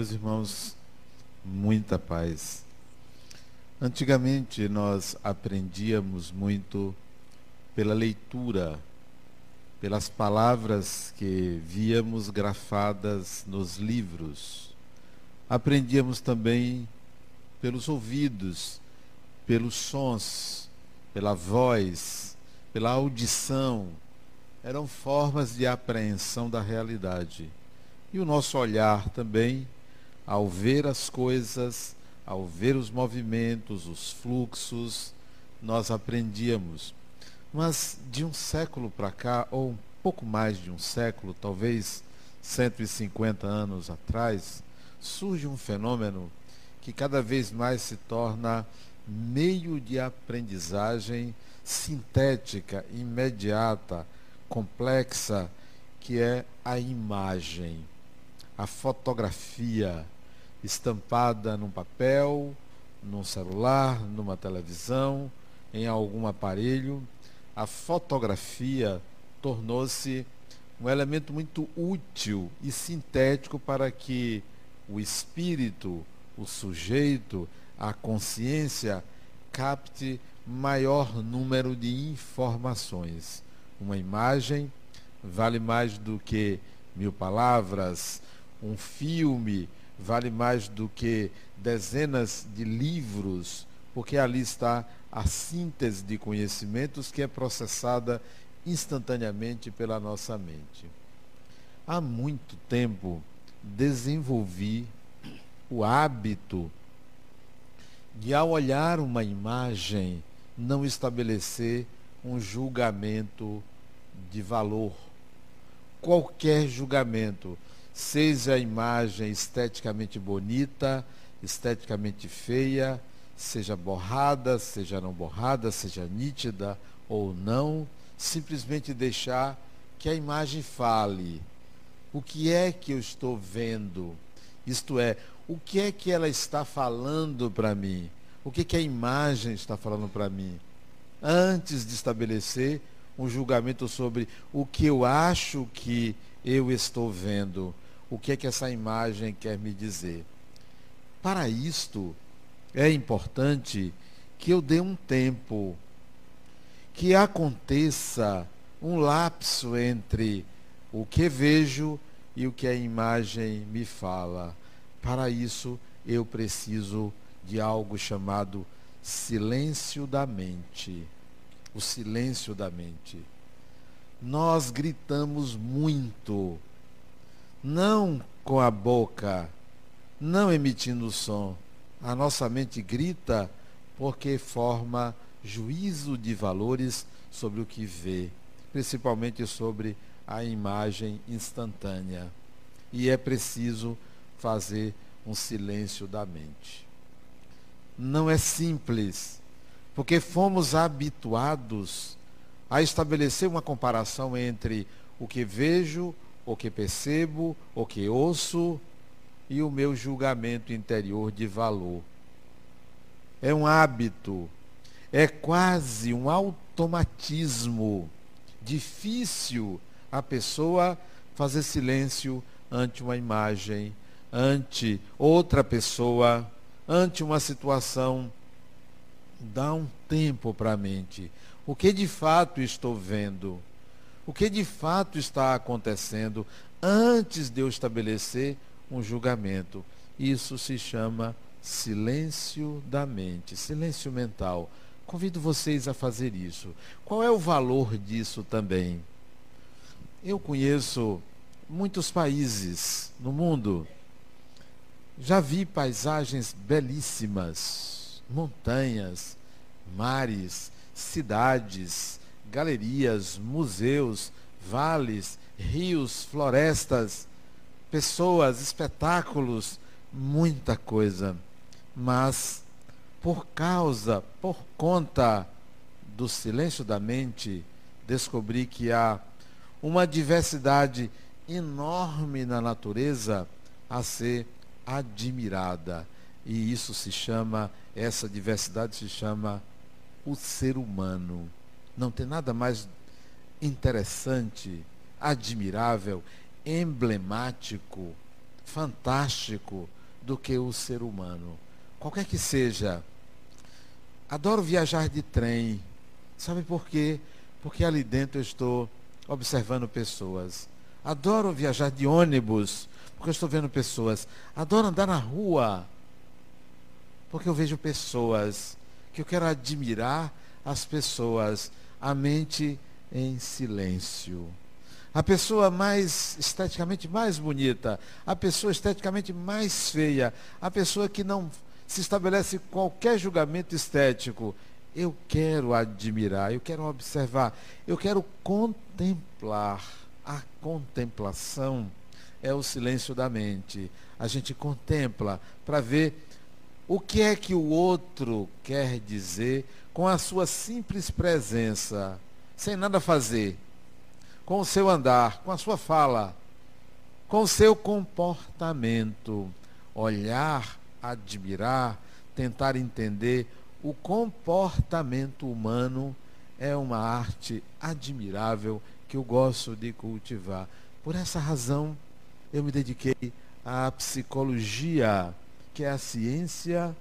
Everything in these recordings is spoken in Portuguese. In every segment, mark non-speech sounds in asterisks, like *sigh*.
Meus irmãos, muita paz. Antigamente nós aprendíamos muito pela leitura, pelas palavras que víamos grafadas nos livros. Aprendíamos também pelos ouvidos, pelos sons, pela voz, pela audição. Eram formas de apreensão da realidade. E o nosso olhar também ao ver as coisas, ao ver os movimentos, os fluxos, nós aprendíamos. Mas de um século para cá, ou um pouco mais de um século, talvez 150 anos atrás, surge um fenômeno que cada vez mais se torna meio de aprendizagem sintética, imediata, complexa, que é a imagem, a fotografia estampada num papel, num celular, numa televisão, em algum aparelho, a fotografia tornou-se um elemento muito útil e sintético para que o espírito, o sujeito, a consciência capte maior número de informações. Uma imagem vale mais do que mil palavras, um filme vale mais do que dezenas de livros, porque ali está a síntese de conhecimentos que é processada instantaneamente pela nossa mente. Há muito tempo desenvolvi o hábito de, ao olhar uma imagem, não estabelecer um julgamento de valor. Qualquer julgamento seja a imagem esteticamente bonita, esteticamente feia, seja borrada, seja não borrada, seja nítida ou não, simplesmente deixar que a imagem fale. O que é que eu estou vendo? Isto é, o que é que ela está falando para mim? O que, que a imagem está falando para mim? Antes de estabelecer um julgamento sobre o que eu acho que eu estou vendo o que é que essa imagem quer me dizer. Para isto, é importante que eu dê um tempo, que aconteça um lapso entre o que vejo e o que a imagem me fala. Para isso, eu preciso de algo chamado silêncio da mente. O silêncio da mente. Nós gritamos muito não com a boca, não emitindo som. A nossa mente grita porque forma juízo de valores sobre o que vê, principalmente sobre a imagem instantânea. E é preciso fazer um silêncio da mente. Não é simples, porque fomos habituados a estabelecer uma comparação entre o que vejo, o que percebo, o que ouço e o meu julgamento interior de valor. É um hábito, é quase um automatismo. Difícil a pessoa fazer silêncio ante uma imagem, ante outra pessoa, ante uma situação. Dá um tempo para a mente. O que de fato estou vendo? o que de fato está acontecendo antes de eu estabelecer um julgamento. Isso se chama silêncio da mente, silêncio mental. Convido vocês a fazer isso. Qual é o valor disso também? Eu conheço muitos países no mundo. Já vi paisagens belíssimas, montanhas, mares, cidades, galerias, museus, vales, rios, florestas, pessoas, espetáculos, muita coisa. Mas por causa, por conta do silêncio da mente, descobri que há uma diversidade enorme na natureza a ser admirada. E isso se chama, essa diversidade se chama o ser humano. Não tem nada mais interessante, admirável, emblemático fantástico do que o ser humano. Qualquer que seja. Adoro viajar de trem. Sabe por quê? Porque ali dentro eu estou observando pessoas. Adoro viajar de ônibus, porque eu estou vendo pessoas. Adoro andar na rua, porque eu vejo pessoas que eu quero admirar as pessoas, a mente em silêncio. A pessoa mais esteticamente mais bonita, a pessoa esteticamente mais feia, a pessoa que não se estabelece qualquer julgamento estético. Eu quero admirar, eu quero observar, eu quero contemplar. A contemplação é o silêncio da mente. A gente contempla para ver o que é que o outro quer dizer com a sua simples presença, sem nada fazer, com o seu andar, com a sua fala, com o seu comportamento. Olhar, admirar, tentar entender o comportamento humano é uma arte admirável que eu gosto de cultivar. Por essa razão, eu me dediquei à psicologia, que é a ciência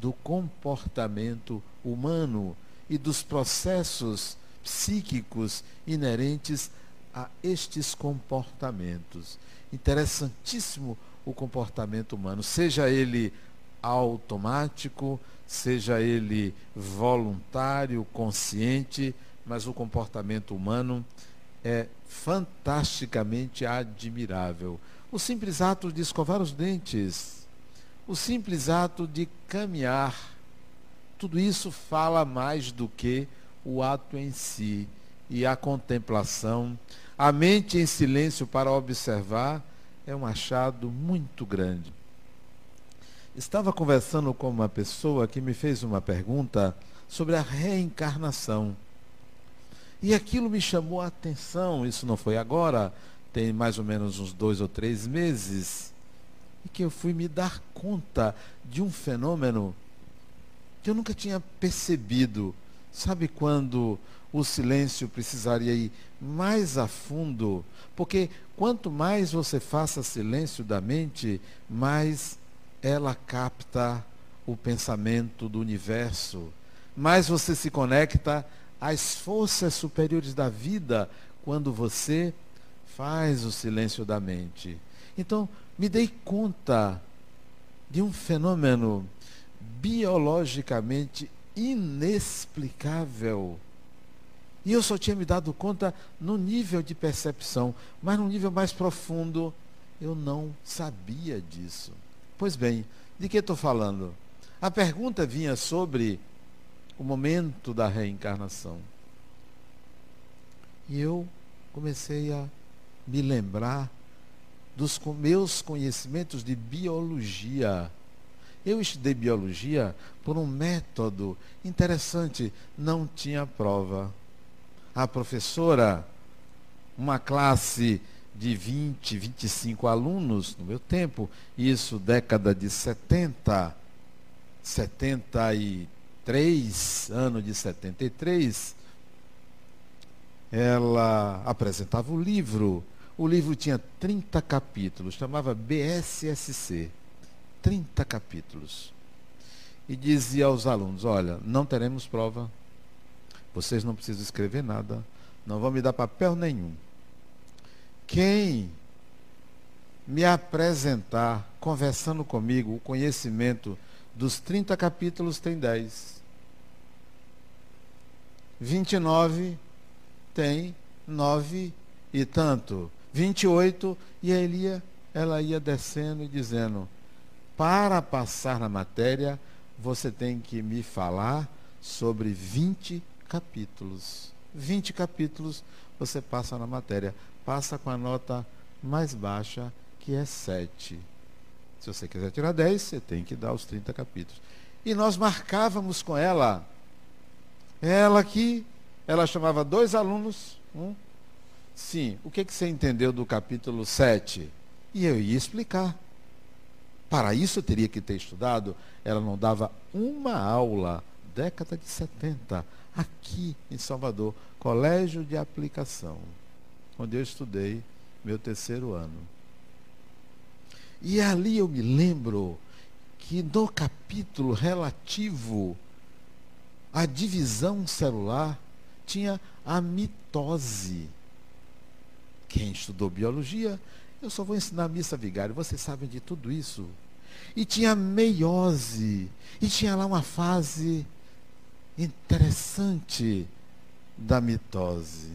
do comportamento humano e dos processos psíquicos inerentes a estes comportamentos. Interessantíssimo o comportamento humano, seja ele automático, seja ele voluntário, consciente, mas o comportamento humano é fantasticamente admirável. O simples ato de escovar os dentes, o simples ato de caminhar, tudo isso fala mais do que o ato em si e a contemplação, a mente em silêncio para observar, é um achado muito grande. Estava conversando com uma pessoa que me fez uma pergunta sobre a reencarnação. E aquilo me chamou a atenção, isso não foi agora, tem mais ou menos uns dois ou três meses, e que eu fui me dar conta de um fenômeno que eu nunca tinha percebido. Sabe quando o silêncio precisaria ir mais a fundo? Porque quanto mais você faça silêncio da mente, mais ela capta o pensamento do universo, mais você se conecta às forças superiores da vida quando você faz o silêncio da mente. Então, me dei conta de um fenômeno biologicamente inexplicável. E eu só tinha me dado conta no nível de percepção, mas no nível mais profundo, eu não sabia disso. Pois bem, de que estou falando? A pergunta vinha sobre o momento da reencarnação. E eu comecei a me lembrar dos meus conhecimentos de biologia. Eu estudei biologia por um método interessante, não tinha prova. A professora, uma classe de 20, 25 alunos no meu tempo, isso década de 70, 73, ano de 73, ela apresentava o livro. O livro tinha 30 capítulos, chamava BSSC. 30 capítulos. E dizia aos alunos: Olha, não teremos prova, vocês não precisam escrever nada, não vão me dar papel nenhum. Quem me apresentar, conversando comigo, o conhecimento dos 30 capítulos tem 10. 29 tem 9 e tanto. 28, e aí ia, ela ia descendo e dizendo: para passar na matéria, você tem que me falar sobre 20 capítulos. 20 capítulos você passa na matéria. Passa com a nota mais baixa, que é 7. Se você quiser tirar 10, você tem que dar os 30 capítulos. E nós marcávamos com ela. Ela aqui, ela chamava dois alunos. Um, sim, o que, que você entendeu do capítulo 7? E eu ia explicar. Para isso eu teria que ter estudado. Ela não dava uma aula, década de 70, aqui em Salvador, colégio de aplicação, onde eu estudei meu terceiro ano. E ali eu me lembro que no capítulo relativo à divisão celular tinha a mitose. Quem estudou biologia, eu só vou ensinar missa vigária, vocês sabem de tudo isso. E tinha meiose, e tinha lá uma fase interessante da mitose.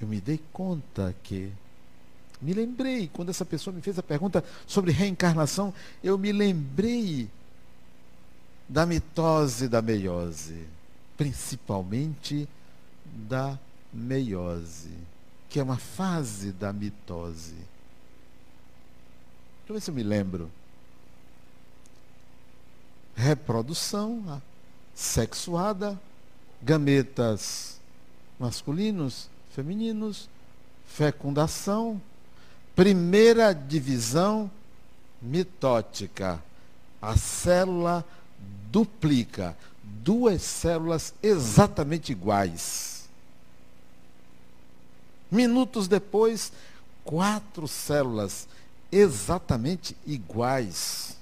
Eu me dei conta que me lembrei, quando essa pessoa me fez a pergunta sobre reencarnação, eu me lembrei da mitose da meiose, principalmente da meiose, que é uma fase da mitose. Deixa eu ver se eu me lembro. Reprodução sexuada, gametas masculinos, femininos, fecundação, Primeira divisão mitótica. A célula duplica. Duas células exatamente iguais. Minutos depois, quatro células exatamente iguais.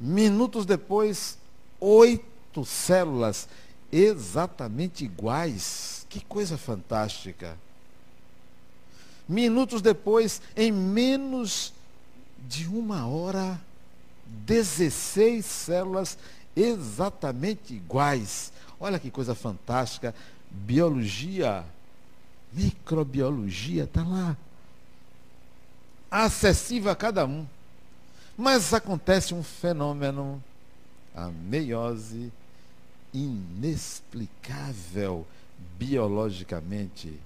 Minutos depois, oito células exatamente iguais. Que coisa fantástica. Minutos depois, em menos de uma hora, 16 células exatamente iguais. Olha que coisa fantástica. Biologia, microbiologia, está lá. Acessível a cada um. Mas acontece um fenômeno, a meiose, inexplicável biologicamente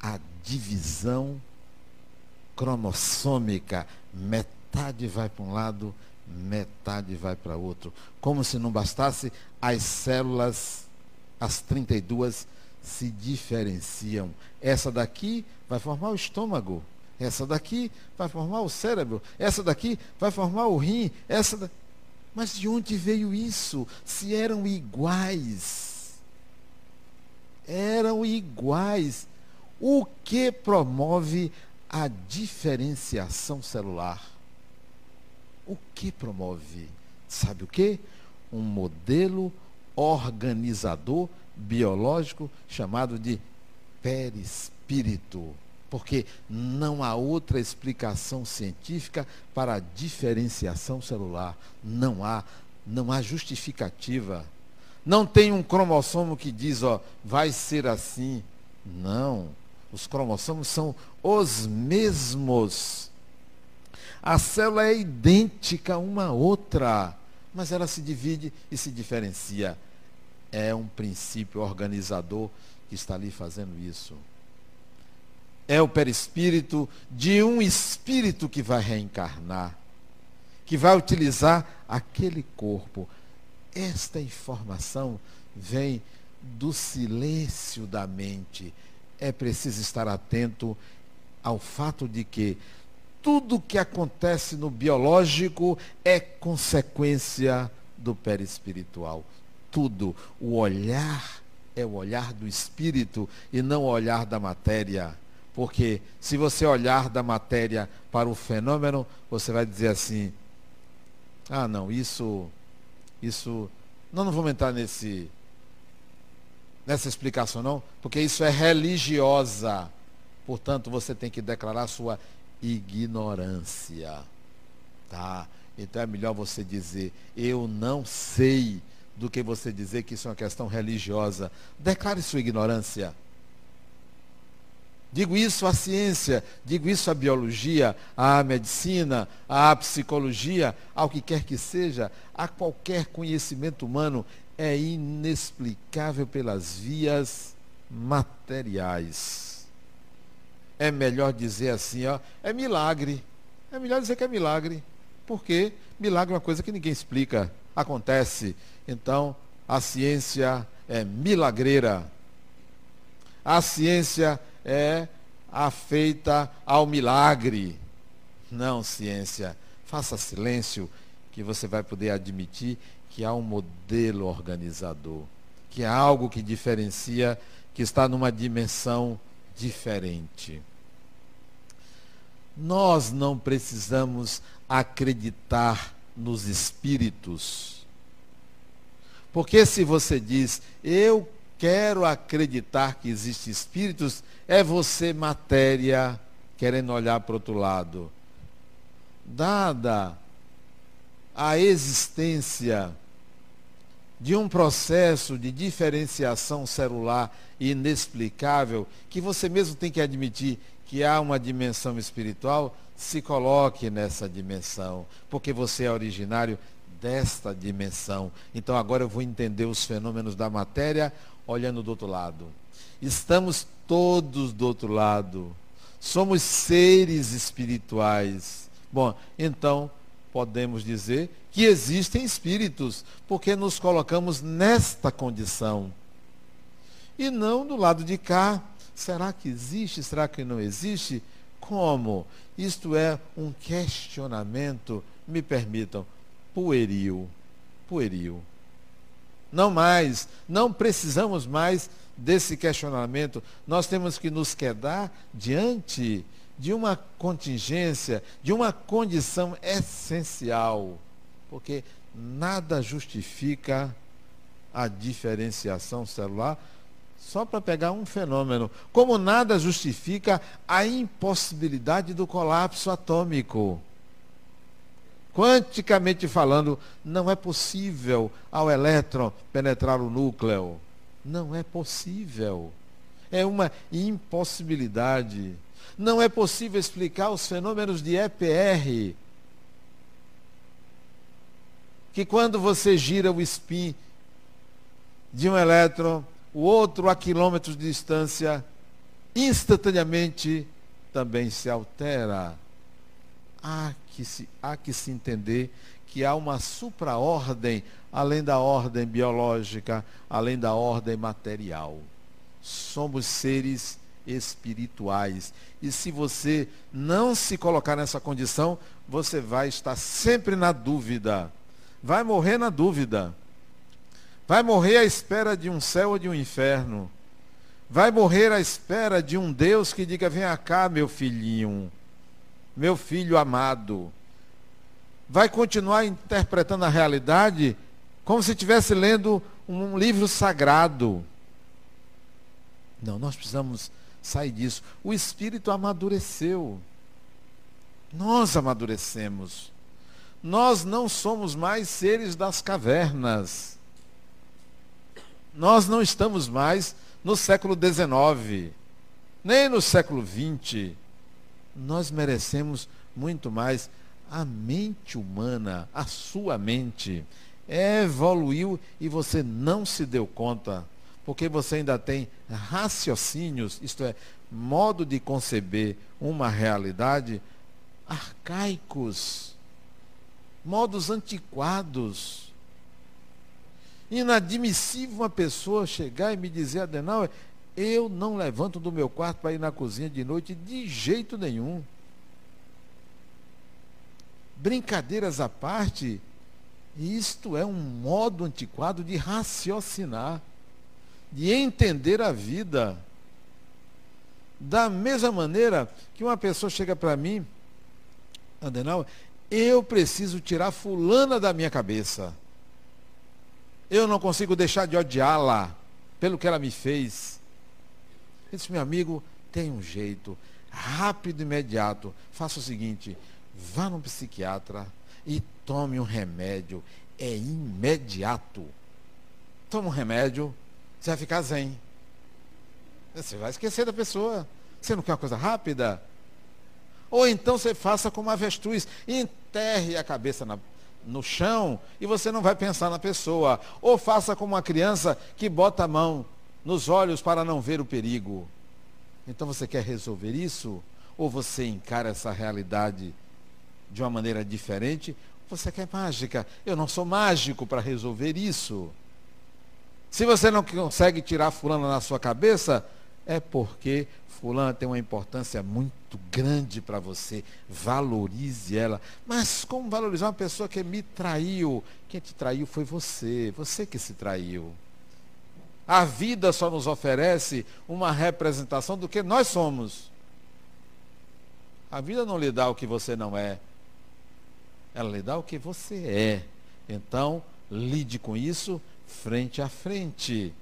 a divisão cromossômica. Metade vai para um lado, metade vai para outro. Como se não bastasse, as células, as 32, se diferenciam. Essa daqui vai formar o estômago. Essa daqui vai formar o cérebro. Essa daqui vai formar o rim. Essa da... Mas de onde veio isso? Se eram iguais. Eram iguais. O que promove a diferenciação celular? O que promove? Sabe o que? Um modelo organizador biológico chamado de perispírito. Porque não há outra explicação científica para a diferenciação celular. Não há, não há justificativa. Não tem um cromossomo que diz, ó, vai ser assim. Não. Os cromossomos são os mesmos. A célula é idêntica uma à outra, mas ela se divide e se diferencia. É um princípio organizador que está ali fazendo isso. É o perispírito de um espírito que vai reencarnar, que vai utilizar aquele corpo. Esta informação vem do silêncio da mente, é preciso estar atento ao fato de que tudo que acontece no biológico é consequência do perispiritual. Tudo. O olhar é o olhar do espírito e não o olhar da matéria. Porque se você olhar da matéria para o fenômeno, você vai dizer assim: ah, não, isso, isso, não, não vamos entrar nesse, nessa explicação, não, porque isso é religiosa. Portanto, você tem que declarar sua ignorância. Tá? Então é melhor você dizer, eu não sei, do que você dizer que isso é uma questão religiosa. Declare sua ignorância. Digo isso à ciência, digo isso à biologia, à medicina, à psicologia, ao que quer que seja, a qualquer conhecimento humano é inexplicável pelas vias materiais. É melhor dizer assim, ó, é milagre. É melhor dizer que é milagre. Porque milagre é uma coisa que ninguém explica. Acontece. Então, a ciência é milagreira. A ciência é afeita ao milagre. Não, ciência. Faça silêncio que você vai poder admitir que há um modelo organizador, que há algo que diferencia, que está numa dimensão diferente. Nós não precisamos acreditar nos espíritos. Porque se você diz, eu quero acreditar que existem espíritos, é você matéria querendo olhar para outro lado. Dada a existência de um processo de diferenciação celular inexplicável, que você mesmo tem que admitir que há uma dimensão espiritual, se coloque nessa dimensão, porque você é originário desta dimensão. Então agora eu vou entender os fenômenos da matéria olhando do outro lado. Estamos todos do outro lado. Somos seres espirituais. Bom, então podemos dizer que existem espíritos, porque nos colocamos nesta condição. E não do lado de cá. Será que existe? Será que não existe? Como? Isto é um questionamento, me permitam, pueril. Pueril. Não mais, não precisamos mais desse questionamento. Nós temos que nos quedar diante de uma contingência, de uma condição essencial, porque nada justifica a diferenciação celular só para pegar um fenômeno, como nada justifica a impossibilidade do colapso atômico. Quanticamente falando, não é possível ao elétron penetrar o núcleo. Não é possível. É uma impossibilidade. Não é possível explicar os fenômenos de EPR. Que quando você gira o spin de um elétron, o outro a quilômetros de distância, instantaneamente também se altera. Há que se, há que se entender que há uma supraordem, além da ordem biológica, além da ordem material. Somos seres espirituais. E se você não se colocar nessa condição, você vai estar sempre na dúvida. Vai morrer na dúvida. Vai morrer à espera de um céu ou de um inferno. Vai morrer à espera de um Deus que diga: Vem cá, meu filhinho, meu filho amado. Vai continuar interpretando a realidade como se estivesse lendo um livro sagrado. Não, nós precisamos sair disso. O espírito amadureceu. Nós amadurecemos. Nós não somos mais seres das cavernas. Nós não estamos mais no século XIX, nem no século XX. Nós merecemos muito mais. A mente humana, a sua mente, evoluiu e você não se deu conta, porque você ainda tem raciocínios, isto é, modo de conceber uma realidade arcaicos, modos antiquados. Inadmissível uma pessoa chegar e me dizer, Adenauer, eu não levanto do meu quarto para ir na cozinha de noite de jeito nenhum. Brincadeiras à parte, isto é um modo antiquado de raciocinar, de entender a vida. Da mesma maneira que uma pessoa chega para mim, Adenauer, eu preciso tirar fulana da minha cabeça. Eu não consigo deixar de odiá-la pelo que ela me fez. Esse meu amigo tem um jeito rápido e imediato. Faça o seguinte: vá no psiquiatra e tome um remédio. É imediato. Toma um remédio, você vai ficar zen. Você vai esquecer da pessoa. Você não quer uma coisa rápida? Ou então você faça como avestruz, enterre a cabeça na, no chão e você não vai pensar na pessoa. Ou faça como uma criança que bota a mão nos olhos para não ver o perigo. Então você quer resolver isso? Ou você encara essa realidade de uma maneira diferente? Você quer mágica? Eu não sou mágico para resolver isso. Se você não consegue tirar fulano na sua cabeça, é porque fulano tem uma importância muito grande para você. Valorize ela. Mas como valorizar uma pessoa que me traiu? Quem te traiu foi você. Você que se traiu. A vida só nos oferece uma representação do que nós somos. A vida não lhe dá o que você não é. Ela lhe dá o que você é. Então, lide com isso frente a frente.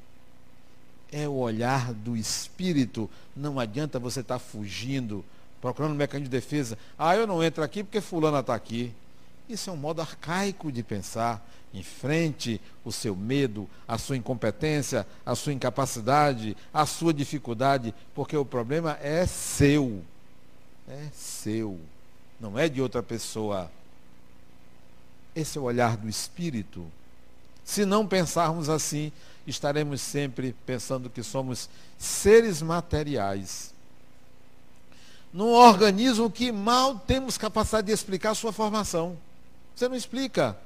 É o olhar do espírito. Não adianta você estar tá fugindo, procurando um mecanismo de defesa. Ah, eu não entro aqui porque fulana está aqui. Isso é um modo arcaico de pensar. Enfrente o seu medo, a sua incompetência, a sua incapacidade, a sua dificuldade, porque o problema é seu. É seu. Não é de outra pessoa. Esse é o olhar do espírito. Se não pensarmos assim, estaremos sempre pensando que somos seres materiais. Num organismo que mal temos capacidade de explicar a sua formação. Você não explica.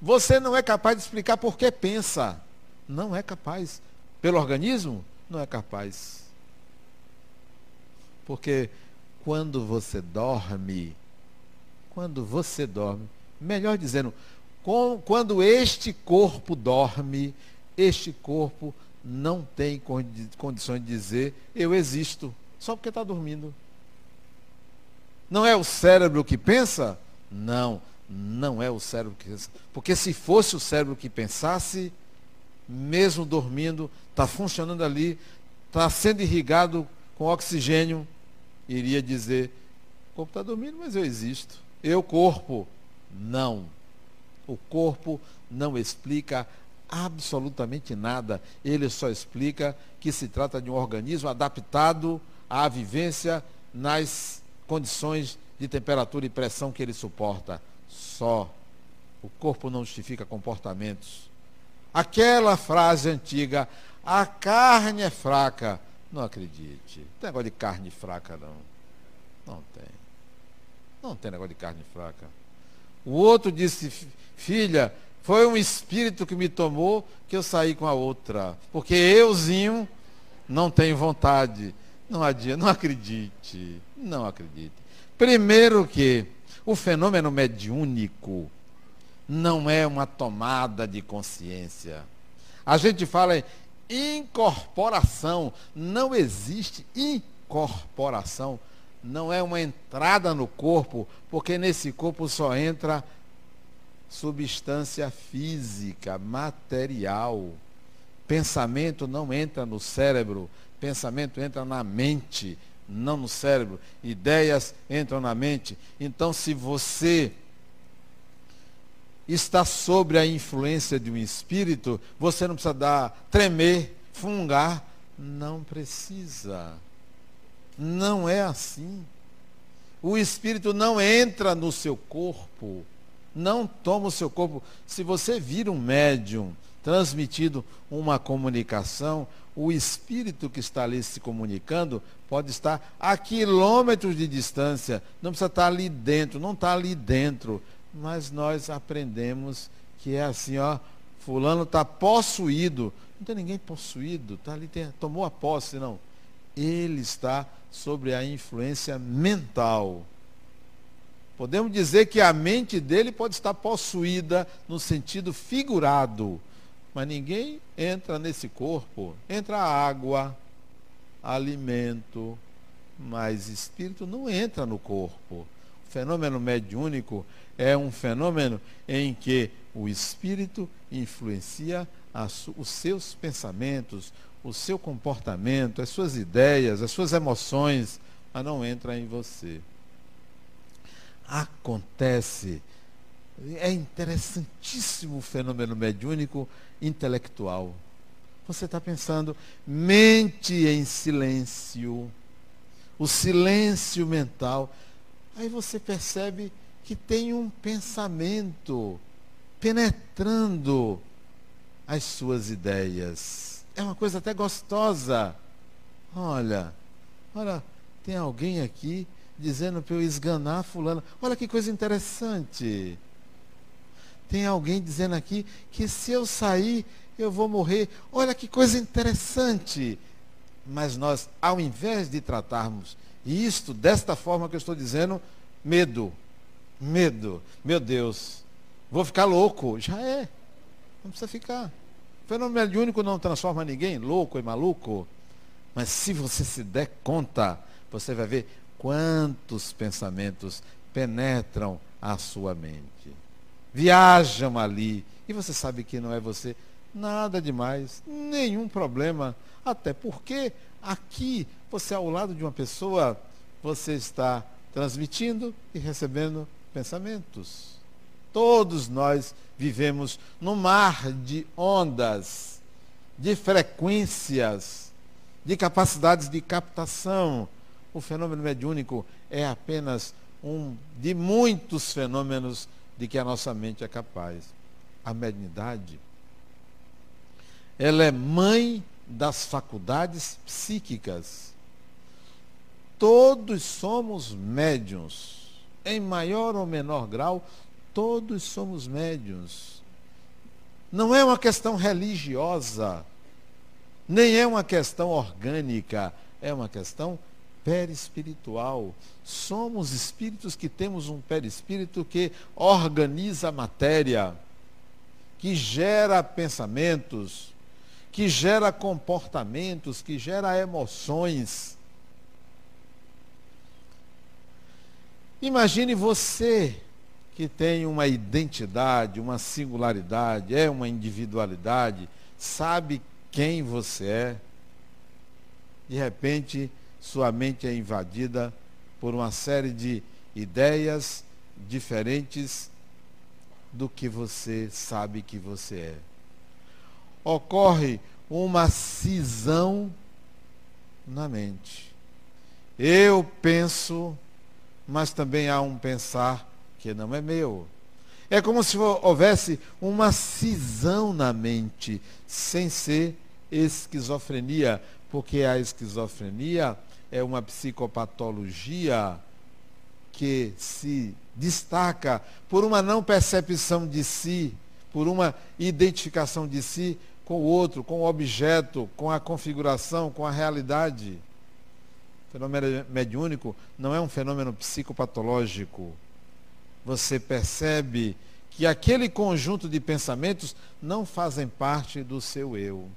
Você não é capaz de explicar por que pensa. Não é capaz. Pelo organismo? Não é capaz. Porque quando você dorme, quando você dorme, melhor dizendo, quando este corpo dorme, este corpo não tem condições de dizer eu existo, só porque está dormindo. Não é o cérebro que pensa? Não não é o cérebro que. Porque se fosse o cérebro que pensasse, mesmo dormindo, está funcionando ali, está sendo irrigado com oxigênio, iria dizer, o corpo está dormindo, mas eu existo. Eu, corpo, não. O corpo não explica absolutamente nada. Ele só explica que se trata de um organismo adaptado à vivência nas condições de temperatura e pressão que ele suporta só. O corpo não justifica comportamentos. Aquela frase antiga, a carne é fraca. Não acredite. Não tem negócio de carne fraca, não. Não tem. Não tem negócio de carne fraca. O outro disse, filha, foi um espírito que me tomou que eu saí com a outra. Porque euzinho não tenho vontade. Não adianta, não acredite. Não acredite. Primeiro que o fenômeno mediúnico não é uma tomada de consciência. A gente fala em incorporação. Não existe incorporação. Não é uma entrada no corpo, porque nesse corpo só entra substância física, material. Pensamento não entra no cérebro, pensamento entra na mente não no cérebro. Ideias entram na mente. Então, se você está sobre a influência de um espírito, você não precisa dar, tremer, fungar. Não precisa. Não é assim. O espírito não entra no seu corpo, não toma o seu corpo. Se você vira um médium transmitido uma comunicação, o espírito que está ali se comunicando pode estar a quilômetros de distância, não precisa estar ali dentro, não está ali dentro. Mas nós aprendemos que é assim, ó, fulano está possuído. Não tem ninguém possuído, tá ali, tem, tomou a posse, não. Ele está sobre a influência mental. Podemos dizer que a mente dele pode estar possuída no sentido figurado mas ninguém entra nesse corpo. Entra água, alimento, mas espírito não entra no corpo. O fenômeno mediúnico é um fenômeno em que o espírito influencia os seus pensamentos, o seu comportamento, as suas ideias, as suas emoções, mas não entra em você. Acontece é interessantíssimo o fenômeno mediúnico intelectual. Você está pensando, mente em silêncio, o silêncio mental. Aí você percebe que tem um pensamento penetrando as suas ideias. É uma coisa até gostosa. Olha, olha, tem alguém aqui dizendo para eu esganar fulano. Olha que coisa interessante. Tem alguém dizendo aqui que se eu sair, eu vou morrer. Olha que coisa interessante. Mas nós, ao invés de tratarmos isto desta forma que eu estou dizendo, medo. Medo. Meu Deus. Vou ficar louco. Já é. Não precisa ficar. O fenômeno mediúnico não transforma ninguém louco e maluco. Mas se você se der conta, você vai ver Quantos pensamentos penetram a sua mente? Viajam ali e você sabe que não é você. Nada demais, nenhum problema. Até porque aqui, você ao lado de uma pessoa, você está transmitindo e recebendo pensamentos. Todos nós vivemos no mar de ondas, de frequências, de capacidades de captação. O fenômeno mediúnico é apenas um de muitos fenômenos de que a nossa mente é capaz. A mediunidade, ela é mãe das faculdades psíquicas. Todos somos médiums, em maior ou menor grau, Todos somos médiuns. Não é uma questão religiosa, nem é uma questão orgânica, é uma questão perispiritual. Somos espíritos que temos um perispírito que organiza a matéria, que gera pensamentos, que gera comportamentos, que gera emoções. Imagine você que tem uma identidade, uma singularidade, é uma individualidade, sabe quem você é. De repente, sua mente é invadida por uma série de ideias diferentes do que você sabe que você é. Ocorre uma cisão na mente. Eu penso, mas também há um pensar que não é meu. É como se houvesse uma cisão na mente, sem ser esquizofrenia, porque a esquizofrenia é uma psicopatologia que se destaca por uma não percepção de si, por uma identificação de si com o outro, com o objeto, com a configuração, com a realidade. O fenômeno mediúnico não é um fenômeno psicopatológico você percebe que aquele conjunto de pensamentos não fazem parte do seu eu.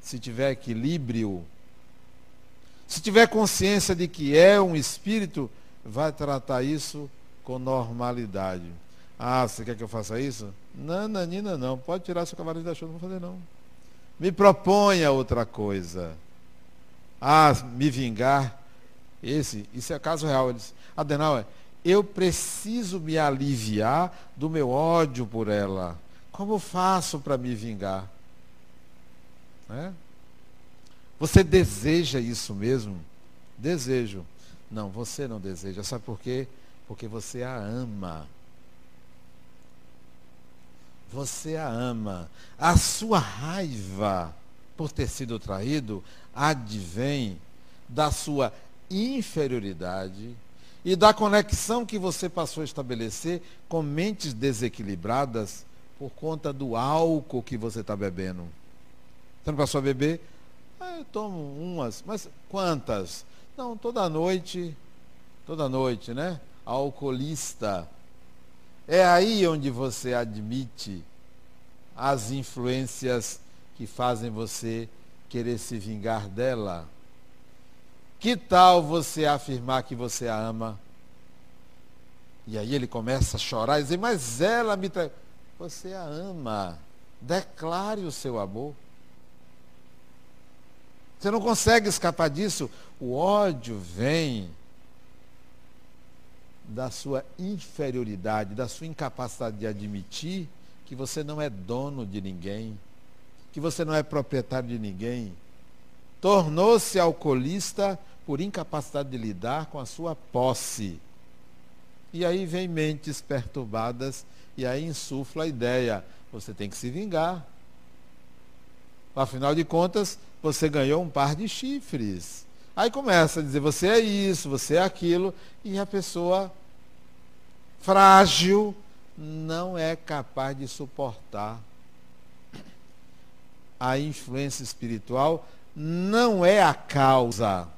Se tiver equilíbrio, se tiver consciência de que é um espírito, vai tratar isso com normalidade. Ah, você quer que eu faça isso? Não, Nanina, não. Pode tirar seu cavalo da chuva, não vou fazer não. Me proponha outra coisa. Ah, me vingar. Esse, isso é caso real. Ele disse, Adenauer, eu preciso me aliviar do meu ódio por ela. Como faço para me vingar? É? Você deseja isso mesmo? Desejo. Não, você não deseja. Sabe por quê? Porque você a ama. Você a ama. A sua raiva por ter sido traído advém da sua inferioridade e da conexão que você passou a estabelecer com mentes desequilibradas por conta do álcool que você está bebendo. Você não passou a beber? Ah, eu tomo umas, mas quantas? Não, toda noite, toda noite, né? Alcoolista. É aí onde você admite as influências que fazem você querer se vingar dela. Que tal você afirmar que você a ama? E aí ele começa a chorar e dizer, mas ela me trai. Você a ama. Declare o seu amor. Você não consegue escapar disso. O ódio vem da sua inferioridade, da sua incapacidade de admitir que você não é dono de ninguém, que você não é proprietário de ninguém, tornou-se alcoolista por incapacidade de lidar com a sua posse. E aí vem mentes perturbadas e aí insufla a ideia, você tem que se vingar. Afinal de contas, você ganhou um par de chifres. Aí começa a dizer, você é isso, você é aquilo, e a pessoa frágil não é capaz de suportar a influência espiritual não é a causa,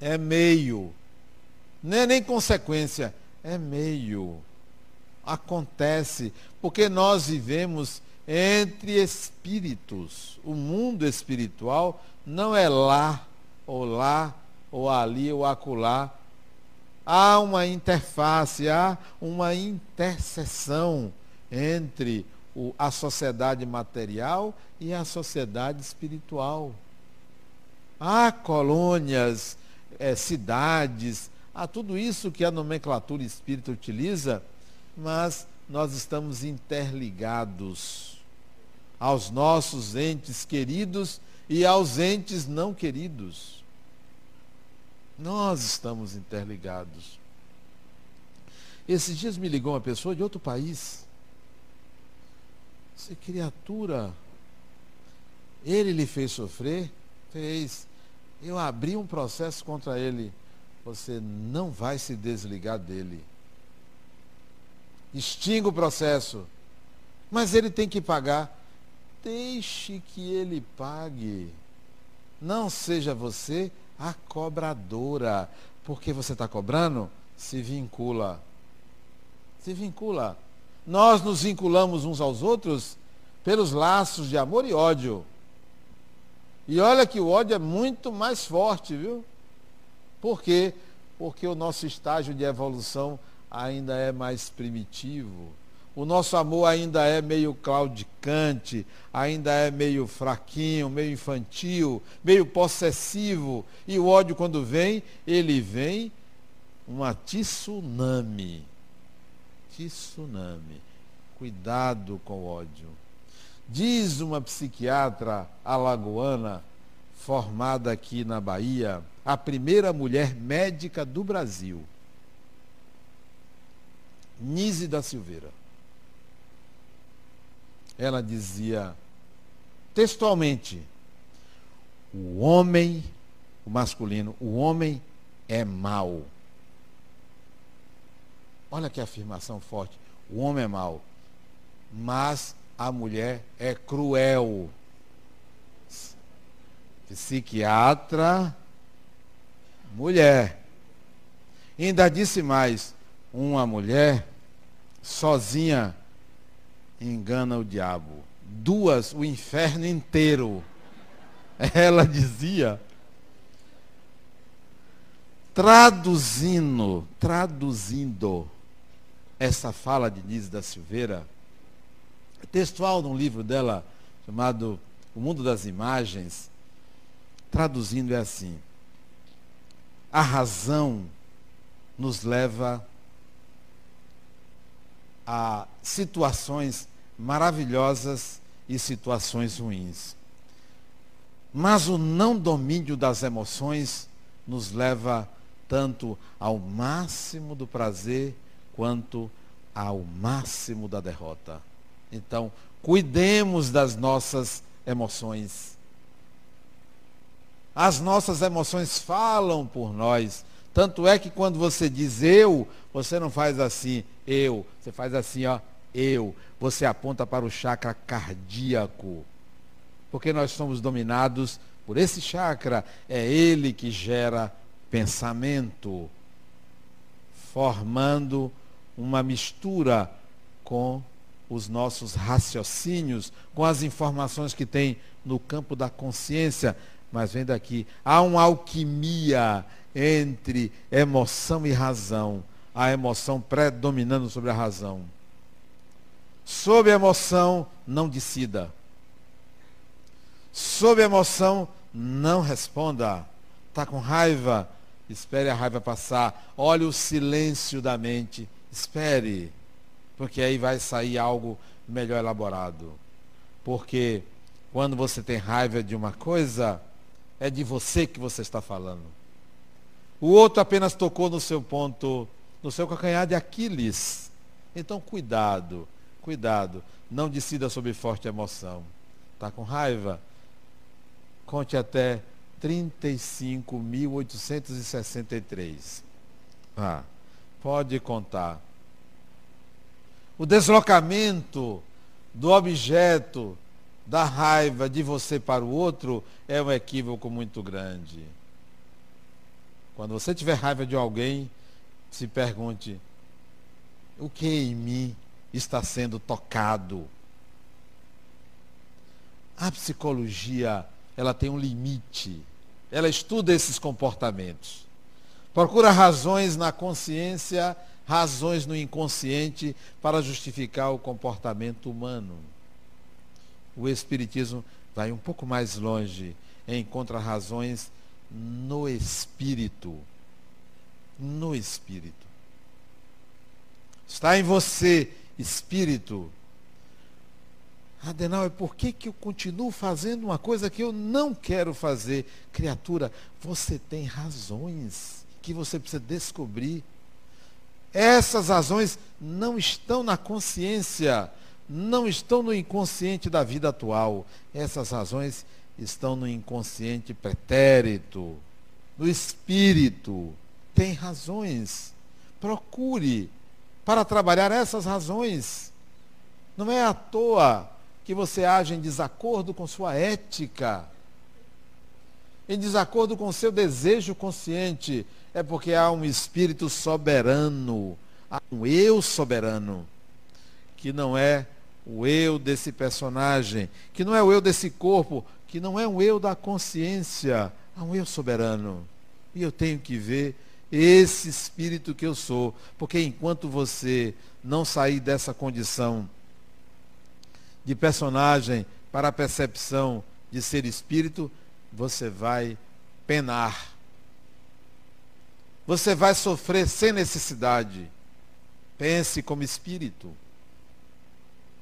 é meio. Não é nem consequência, é meio. Acontece, porque nós vivemos entre espíritos. O mundo espiritual não é lá, ou lá, ou ali, ou acolá. Há uma interface, há uma interseção entre o, a sociedade material e a sociedade espiritual. Há colônias, é, cidades, há tudo isso que a nomenclatura espírita utiliza, mas nós estamos interligados aos nossos entes queridos e aos entes não queridos. Nós estamos interligados. Esses dias me ligou uma pessoa de outro país. Você criatura, ele lhe fez sofrer? Fez. Eu abri um processo contra ele. Você não vai se desligar dele. Extinga o processo. Mas ele tem que pagar. Deixe que ele pague. Não seja você a cobradora. Porque você está cobrando? Se vincula. Se vincula. Nós nos vinculamos uns aos outros pelos laços de amor e ódio. E olha que o ódio é muito mais forte, viu? Por quê? Porque o nosso estágio de evolução ainda é mais primitivo. O nosso amor ainda é meio claudicante, ainda é meio fraquinho, meio infantil, meio possessivo. E o ódio, quando vem, ele vem uma tsunami. Tsunami. Cuidado com o ódio. Diz uma psiquiatra alagoana, formada aqui na Bahia, a primeira mulher médica do Brasil, Nise da Silveira ela dizia textualmente: o homem, o masculino, o homem é mau. Olha que afirmação forte. O homem é mau, mas a mulher é cruel. Psiquiatra, mulher. Ainda disse mais: uma mulher sozinha engana o diabo. Duas, o inferno inteiro. *laughs* Ela dizia, traduzindo, traduzindo essa fala de Nise da Silveira, textual num livro dela chamado O Mundo das Imagens, traduzindo é assim: a razão nos leva a situações maravilhosas e situações ruins. Mas o não domínio das emoções nos leva tanto ao máximo do prazer quanto ao máximo da derrota. Então, cuidemos das nossas emoções. As nossas emoções falam por nós. Tanto é que quando você diz eu, você não faz assim, eu. Você faz assim, ó, eu. Você aponta para o chakra cardíaco. Porque nós somos dominados por esse chakra. É ele que gera pensamento, formando uma mistura com os nossos raciocínios, com as informações que tem no campo da consciência. Mas vem daqui, há uma alquimia entre emoção e razão, a emoção predominando sobre a razão. Sob emoção, não decida. Sob emoção, não responda. Está com raiva? Espere a raiva passar. Olhe o silêncio da mente. Espere. Porque aí vai sair algo melhor elaborado. Porque quando você tem raiva de uma coisa, é de você que você está falando. O outro apenas tocou no seu ponto, no seu calcanhar de Aquiles. Então, cuidado. Cuidado, não decida sobre forte emoção. Está com raiva? Conte até 35.863. Ah, pode contar. O deslocamento do objeto da raiva de você para o outro é um equívoco muito grande. Quando você tiver raiva de alguém, se pergunte: o que em mim está sendo tocado. A psicologia, ela tem um limite. ela estuda esses comportamentos. Procura razões na consciência, razões no inconsciente para justificar o comportamento humano. O Espiritismo vai um pouco mais longe encontra razões no espírito. No espírito. Está em você, espírito. Adenal, é por que, que eu continuo fazendo uma coisa que eu não quero fazer? Criatura, você tem razões que você precisa descobrir. Essas razões não estão na consciência, não estão no inconsciente da vida atual. Essas razões estão no inconsciente pretérito, no espírito. Tem razões. Procure para trabalhar essas razões. Não é à toa que você age em desacordo com sua ética, em desacordo com seu desejo consciente, é porque há um espírito soberano, há um eu soberano, que não é o eu desse personagem, que não é o eu desse corpo, que não é um eu da consciência, há um eu soberano. E eu tenho que ver esse espírito que eu sou, porque enquanto você não sair dessa condição de personagem para a percepção de ser espírito, você vai penar. Você vai sofrer sem necessidade. Pense como espírito.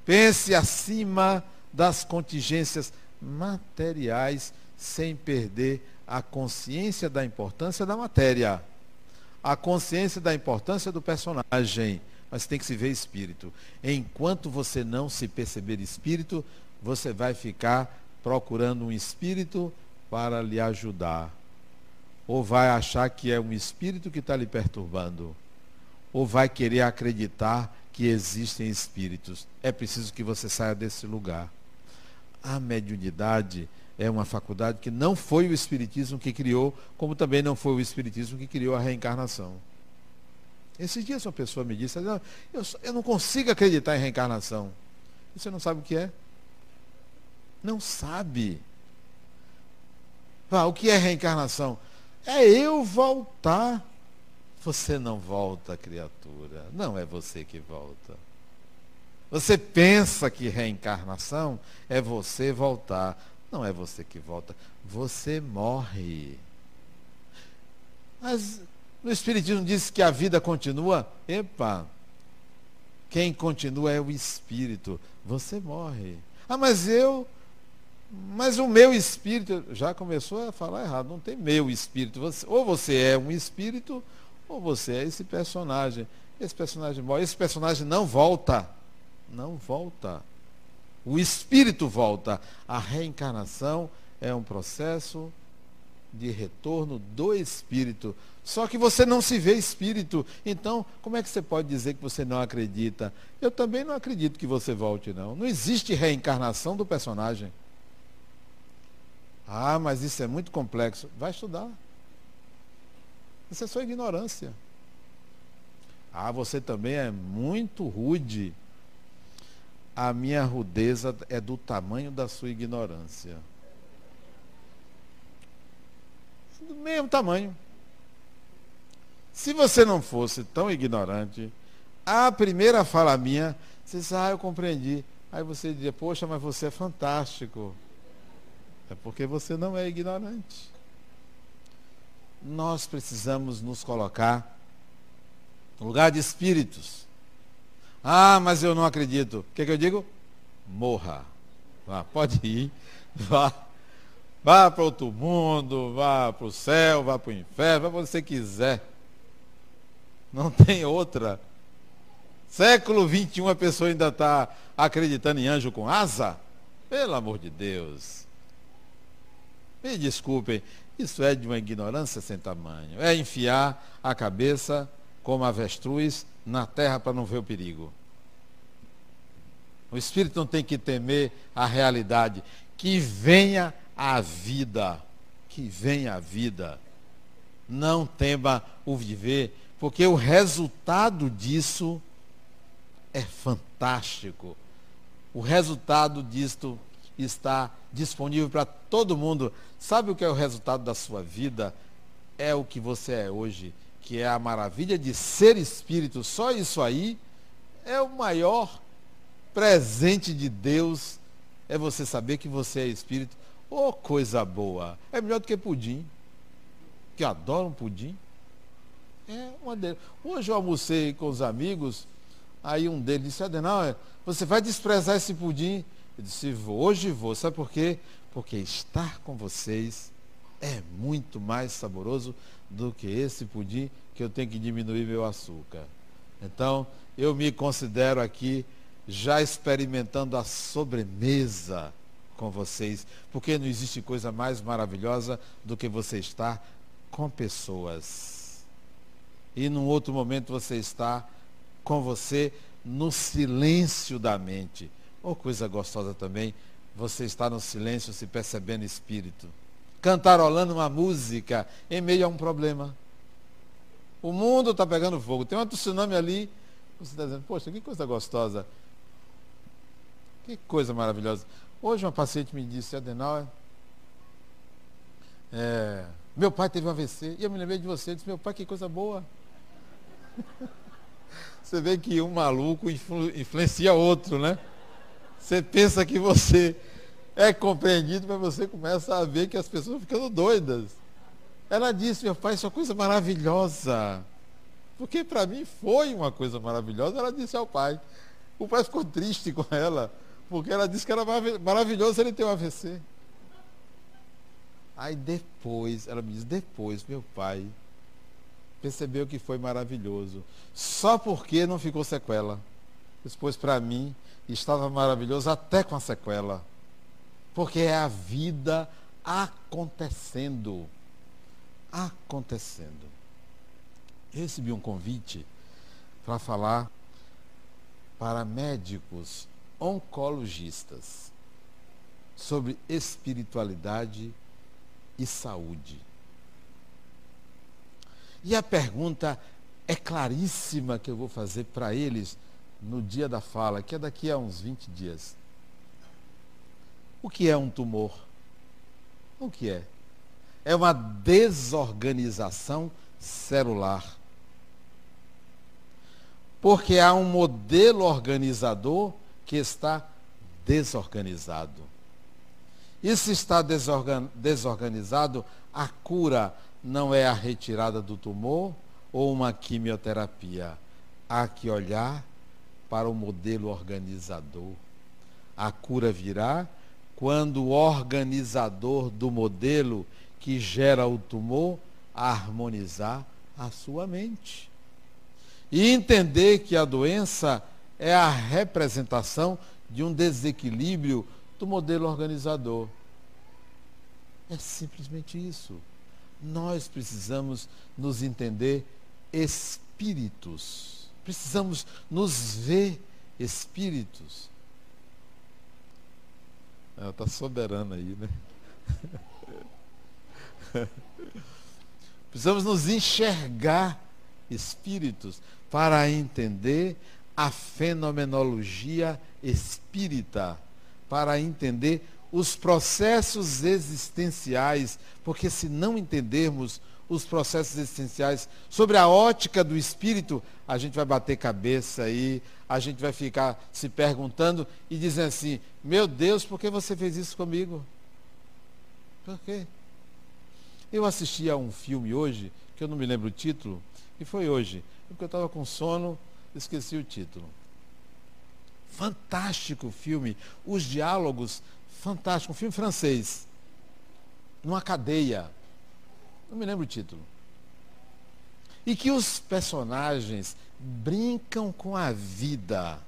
Pense acima das contingências materiais, sem perder a consciência da importância da matéria, a consciência da importância do personagem mas tem que se ver espírito. Enquanto você não se perceber espírito, você vai ficar procurando um espírito para lhe ajudar. Ou vai achar que é um espírito que está lhe perturbando. Ou vai querer acreditar que existem espíritos. É preciso que você saia desse lugar. A mediunidade é uma faculdade que não foi o Espiritismo que criou, como também não foi o Espiritismo que criou a reencarnação. Esses dias uma pessoa me disse, eu, eu não consigo acreditar em reencarnação. Você não sabe o que é? Não sabe. Ah, o que é reencarnação? É eu voltar. Você não volta, criatura. Não é você que volta. Você pensa que reencarnação é você voltar. Não é você que volta. Você morre. Mas no Espiritismo diz que a vida continua. Epa! Quem continua é o Espírito. Você morre. Ah, mas eu. Mas o meu espírito. Já começou a falar errado. Não tem meu espírito. Você, ou você é um espírito, ou você é esse personagem. Esse personagem morre. Esse personagem não volta. Não volta. O espírito volta. A reencarnação é um processo de retorno do espírito. Só que você não se vê espírito. Então, como é que você pode dizer que você não acredita? Eu também não acredito que você volte, não. Não existe reencarnação do personagem. Ah, mas isso é muito complexo. Vai estudar. Isso é só ignorância. Ah, você também é muito rude. A minha rudeza é do tamanho da sua ignorância. Do mesmo tamanho. Se você não fosse tão ignorante, a primeira fala minha, você diz, ah, eu compreendi. Aí você diria, poxa, mas você é fantástico. É porque você não é ignorante. Nós precisamos nos colocar no lugar de espíritos. Ah, mas eu não acredito. O que, que eu digo? Morra. Vá, pode ir. *laughs* Vá. Vá para outro mundo, vá para o céu, vá para o inferno, vá para onde você quiser. Não tem outra. Século 21 a pessoa ainda está acreditando em anjo com asa? Pelo amor de Deus. Me desculpem, isso é de uma ignorância sem tamanho. É enfiar a cabeça como avestruz na terra para não ver o perigo. O espírito não tem que temer a realidade. Que venha a vida. Que venha a vida. Não tema o viver porque o resultado disso é fantástico. O resultado disto está disponível para todo mundo. Sabe o que é o resultado da sua vida? É o que você é hoje, que é a maravilha de ser espírito. Só isso aí é o maior presente de Deus. É você saber que você é espírito. Oh, coisa boa. É melhor do que pudim. Que adoro um pudim. É uma deles. Hoje eu almocei com os amigos, aí um deles disse, Adenal, você vai desprezar esse pudim? Eu disse, hoje vou. Sabe por quê? Porque estar com vocês é muito mais saboroso do que esse pudim que eu tenho que diminuir meu açúcar. Então, eu me considero aqui já experimentando a sobremesa com vocês, porque não existe coisa mais maravilhosa do que você estar com pessoas. E num outro momento você está com você no silêncio da mente. Ou oh, coisa gostosa também, você está no silêncio se percebendo espírito. Cantarolando uma música em meio a um problema. O mundo está pegando fogo. Tem um tsunami ali. Você está dizendo, poxa, que coisa gostosa. Que coisa maravilhosa. Hoje uma paciente me disse, Adenauer, é, meu pai teve um AVC. E eu me lembrei de você. Disse, meu pai, que coisa boa. *laughs* Você vê que um maluco influ, influencia outro, né? Você pensa que você é compreendido, mas você começa a ver que as pessoas ficam doidas. Ela disse, meu pai, isso é uma coisa maravilhosa. Porque para mim foi uma coisa maravilhosa. Ela disse ao pai. O pai ficou triste com ela, porque ela disse que era maravilhoso ele ter um AVC. Aí depois, ela me diz, depois, meu pai percebeu que foi maravilhoso. Só porque não ficou sequela. Depois, para mim, estava maravilhoso até com a sequela. Porque é a vida acontecendo. Acontecendo. Eu recebi um convite para falar para médicos oncologistas sobre espiritualidade e saúde. E a pergunta é claríssima que eu vou fazer para eles no dia da fala, que é daqui a uns 20 dias. O que é um tumor? O que é? É uma desorganização celular. Porque há um modelo organizador que está desorganizado. E se está desorganizado, a cura não é a retirada do tumor ou uma quimioterapia. Há que olhar para o modelo organizador. A cura virá quando o organizador do modelo que gera o tumor harmonizar a sua mente. E entender que a doença é a representação de um desequilíbrio do modelo organizador. É simplesmente isso nós precisamos nos entender espíritos. Precisamos nos ver espíritos. Ela está soberana aí, né? *laughs* Precisamos nos enxergar espíritos para entender a fenomenologia espírita, para entender os processos existenciais, porque se não entendermos os processos existenciais sobre a ótica do espírito, a gente vai bater cabeça aí, a gente vai ficar se perguntando e dizendo assim: Meu Deus, por que você fez isso comigo? Por quê? Eu assisti a um filme hoje, que eu não me lembro o título, e foi hoje, porque eu estava com sono, esqueci o título. Fantástico filme, os diálogos fantástico, um filme francês, numa cadeia, não me lembro o título. E que os personagens brincam com a vida,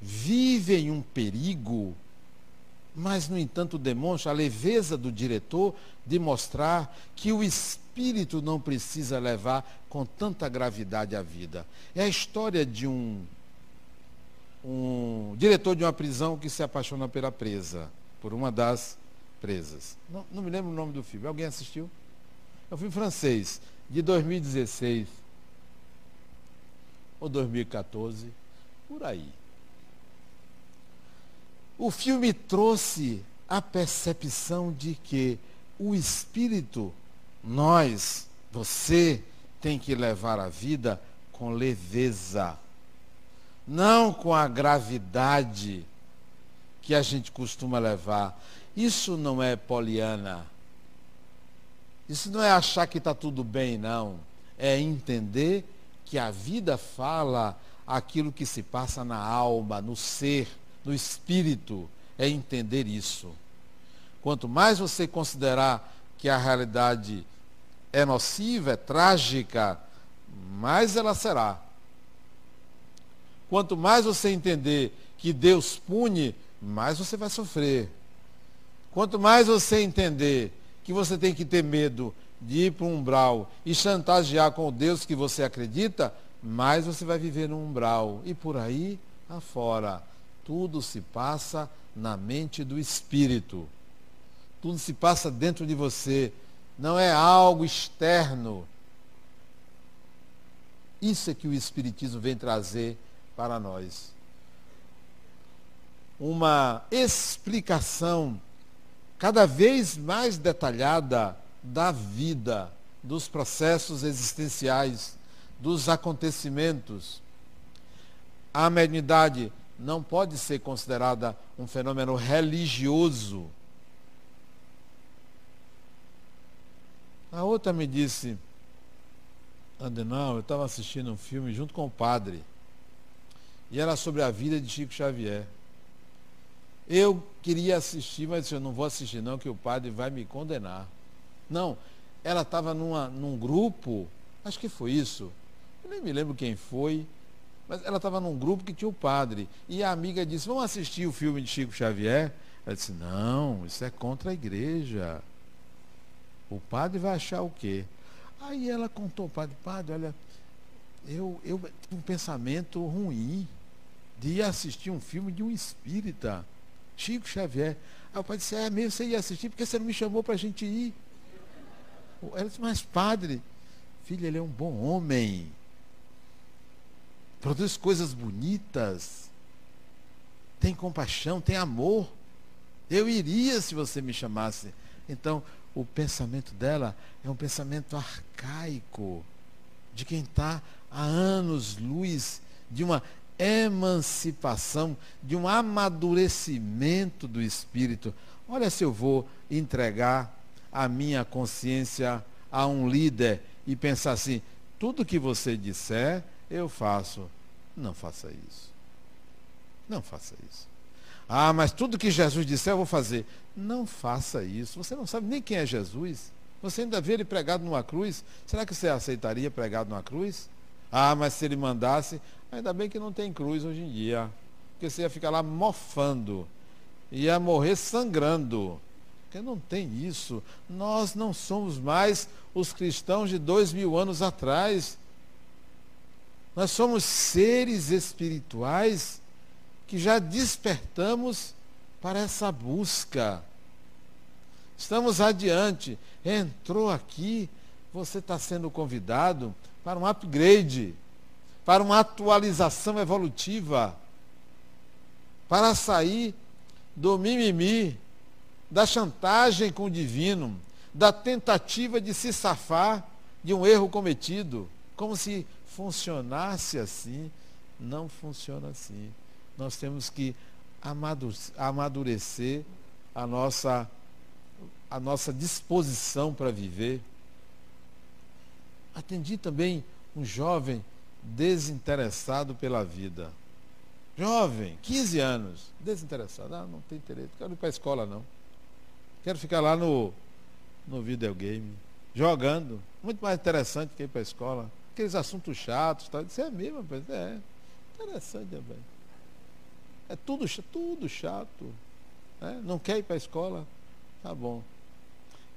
vivem um perigo, mas, no entanto, demonstra a leveza do diretor de mostrar que o espírito não precisa levar com tanta gravidade a vida. É a história de um um diretor de uma prisão que se apaixona pela presa, por uma das presas. Não, não me lembro o nome do filme. Alguém assistiu? É um filme francês, de 2016 ou 2014, por aí. O filme trouxe a percepção de que o espírito, nós, você, tem que levar a vida com leveza, não com a gravidade que a gente costuma levar. Isso não é poliana. Isso não é achar que está tudo bem, não. É entender que a vida fala aquilo que se passa na alma, no ser, no espírito. É entender isso. Quanto mais você considerar que a realidade é nociva, é trágica, mais ela será. Quanto mais você entender que Deus pune, mais você vai sofrer. Quanto mais você entender que você tem que ter medo de ir para um umbral e chantagear com o Deus que você acredita, mais você vai viver no umbral. E por aí afora. Tudo se passa na mente do espírito. Tudo se passa dentro de você. Não é algo externo. Isso é que o Espiritismo vem trazer para nós. Uma explicação cada vez mais detalhada da vida, dos processos existenciais, dos acontecimentos. A mediunidade não pode ser considerada um fenômeno religioso A outra me disse, Andenal, eu estava assistindo um filme junto com o padre. E era sobre a vida de Chico Xavier. Eu queria assistir, mas eu não vou assistir não, que o padre vai me condenar. Não, ela estava num grupo, acho que foi isso. Eu nem me lembro quem foi, mas ela estava num grupo que tinha o padre. E a amiga disse, vamos assistir o filme de Chico Xavier? Ela disse, não, isso é contra a igreja. O padre vai achar o quê? Aí ela contou ao padre, padre, olha, eu, eu tive um pensamento ruim de ir assistir um filme de um espírita, Chico Xavier. Aí o padre disse, é mesmo, você ia assistir, porque você não me chamou para a gente ir. Ela disse, mas padre, filho, ele é um bom homem. Produz coisas bonitas. Tem compaixão, tem amor. Eu iria se você me chamasse. Então, o pensamento dela é um pensamento arcaico, de quem está há anos luz de uma emancipação, de um amadurecimento do espírito. Olha se eu vou entregar a minha consciência a um líder e pensar assim: tudo que você disser, eu faço. Não faça isso. Não faça isso. Ah, mas tudo que Jesus disser eu vou fazer. Não faça isso. Você não sabe nem quem é Jesus. Você ainda vê ele pregado numa cruz. Será que você aceitaria pregado numa cruz? Ah, mas se ele mandasse, ainda bem que não tem cruz hoje em dia. Porque você ia ficar lá mofando. Ia morrer sangrando. Porque não tem isso. Nós não somos mais os cristãos de dois mil anos atrás. Nós somos seres espirituais que já despertamos para essa busca. Estamos adiante. Entrou aqui, você está sendo convidado para um upgrade, para uma atualização evolutiva, para sair do mimimi, da chantagem com o divino, da tentativa de se safar de um erro cometido, como se funcionasse assim. Não funciona assim nós temos que amadurecer a nossa, a nossa disposição para viver. Atendi também um jovem desinteressado pela vida. Jovem, 15 anos, desinteressado. Ah, não tem interesse, quero ir para a escola não. Quero ficar lá no, no videogame, jogando. Muito mais interessante que ir para a escola. Aqueles assuntos chatos. Tá? Isso é mesmo, rapaz. É interessante também. É tudo, tudo chato. Né? Não quer ir para a escola? Tá bom.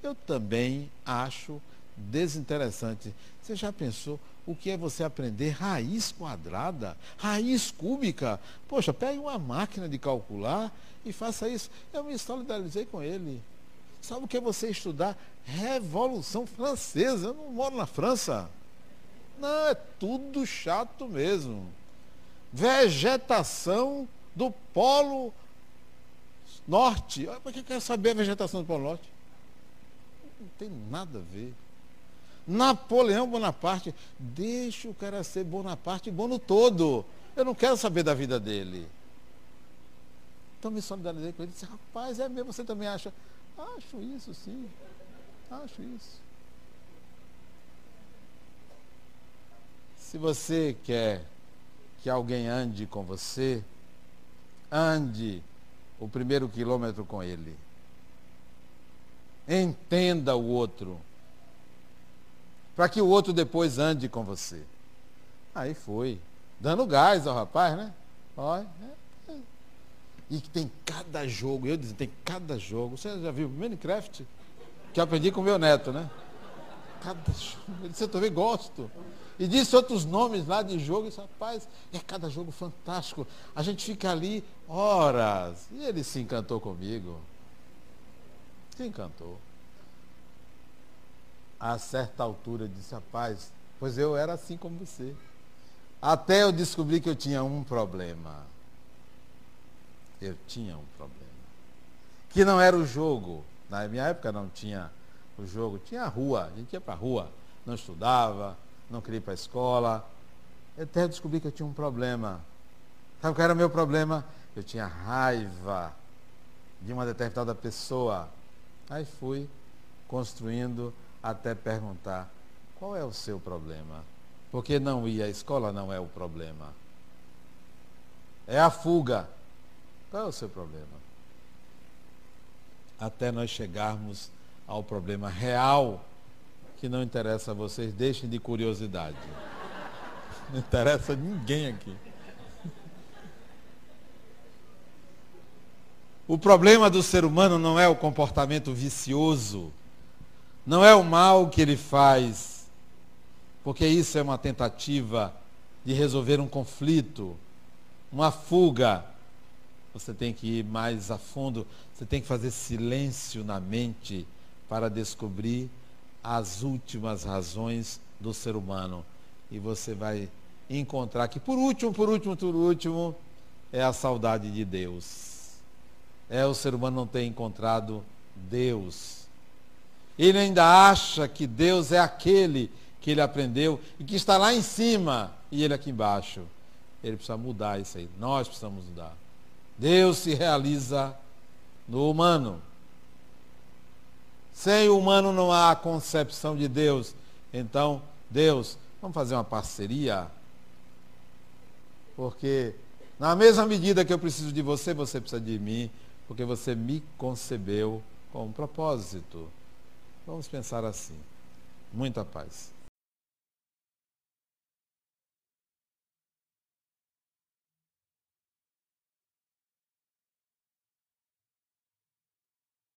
Eu também acho desinteressante. Você já pensou o que é você aprender raiz quadrada, raiz cúbica? Poxa, pegue uma máquina de calcular e faça isso. Eu me solidarizei com ele. Sabe o que é você estudar? Revolução Francesa. Eu não moro na França. Não, é tudo chato mesmo. Vegetação do polo Norte. Por que quer saber a vegetação do Polo Norte? Não tem nada a ver. Napoleão Bonaparte, deixa o cara ser Bonaparte bom no todo. Eu não quero saber da vida dele. Então me solidarizei com ele disse, rapaz, é mesmo, você também acha? Acho isso, sim. Acho isso. Se você quer que alguém ande com você, ande o primeiro quilômetro com ele. Entenda o outro. Para que o outro depois ande com você. Aí foi. Dando gás ao rapaz, né? Olha, é, é. E tem cada jogo, eu disse, tem cada jogo. Você já viu Minecraft? Que eu aprendi com meu neto, né? Cada jogo. Ele disse, eu também gosto. E disse outros nomes lá de jogo. E disse, rapaz, é cada jogo fantástico. A gente fica ali horas. E ele se encantou comigo. Se encantou. A certa altura disse, rapaz, pois eu era assim como você. Até eu descobri que eu tinha um problema. Eu tinha um problema. Que não era o jogo. Na minha época não tinha o jogo. Tinha a rua. A gente ia para a rua. Não estudava, não queria ir para a escola. Até eu descobri que eu tinha um problema. Sabe qual era o meu problema? Eu tinha raiva de uma determinada pessoa. Aí fui construindo até perguntar: qual é o seu problema? Porque não ir à escola não é o problema. É a fuga. Qual é o seu problema? Até nós chegarmos ao problema real que não interessa a vocês, deixem de curiosidade. *laughs* Não interessa a ninguém aqui. O problema do ser humano não é o comportamento vicioso, não é o mal que ele faz, porque isso é uma tentativa de resolver um conflito, uma fuga. Você tem que ir mais a fundo, você tem que fazer silêncio na mente para descobrir as últimas razões do ser humano. E você vai encontrar que, por último, por último, por último, é a saudade de Deus é o ser humano não ter encontrado Deus. Ele ainda acha que Deus é aquele que ele aprendeu e que está lá em cima e ele aqui embaixo. Ele precisa mudar isso aí. Nós precisamos mudar. Deus se realiza no humano. Sem o humano não há concepção de Deus. Então, Deus, vamos fazer uma parceria? Porque na mesma medida que eu preciso de você, você precisa de mim porque você me concebeu com um propósito. Vamos pensar assim. Muita paz.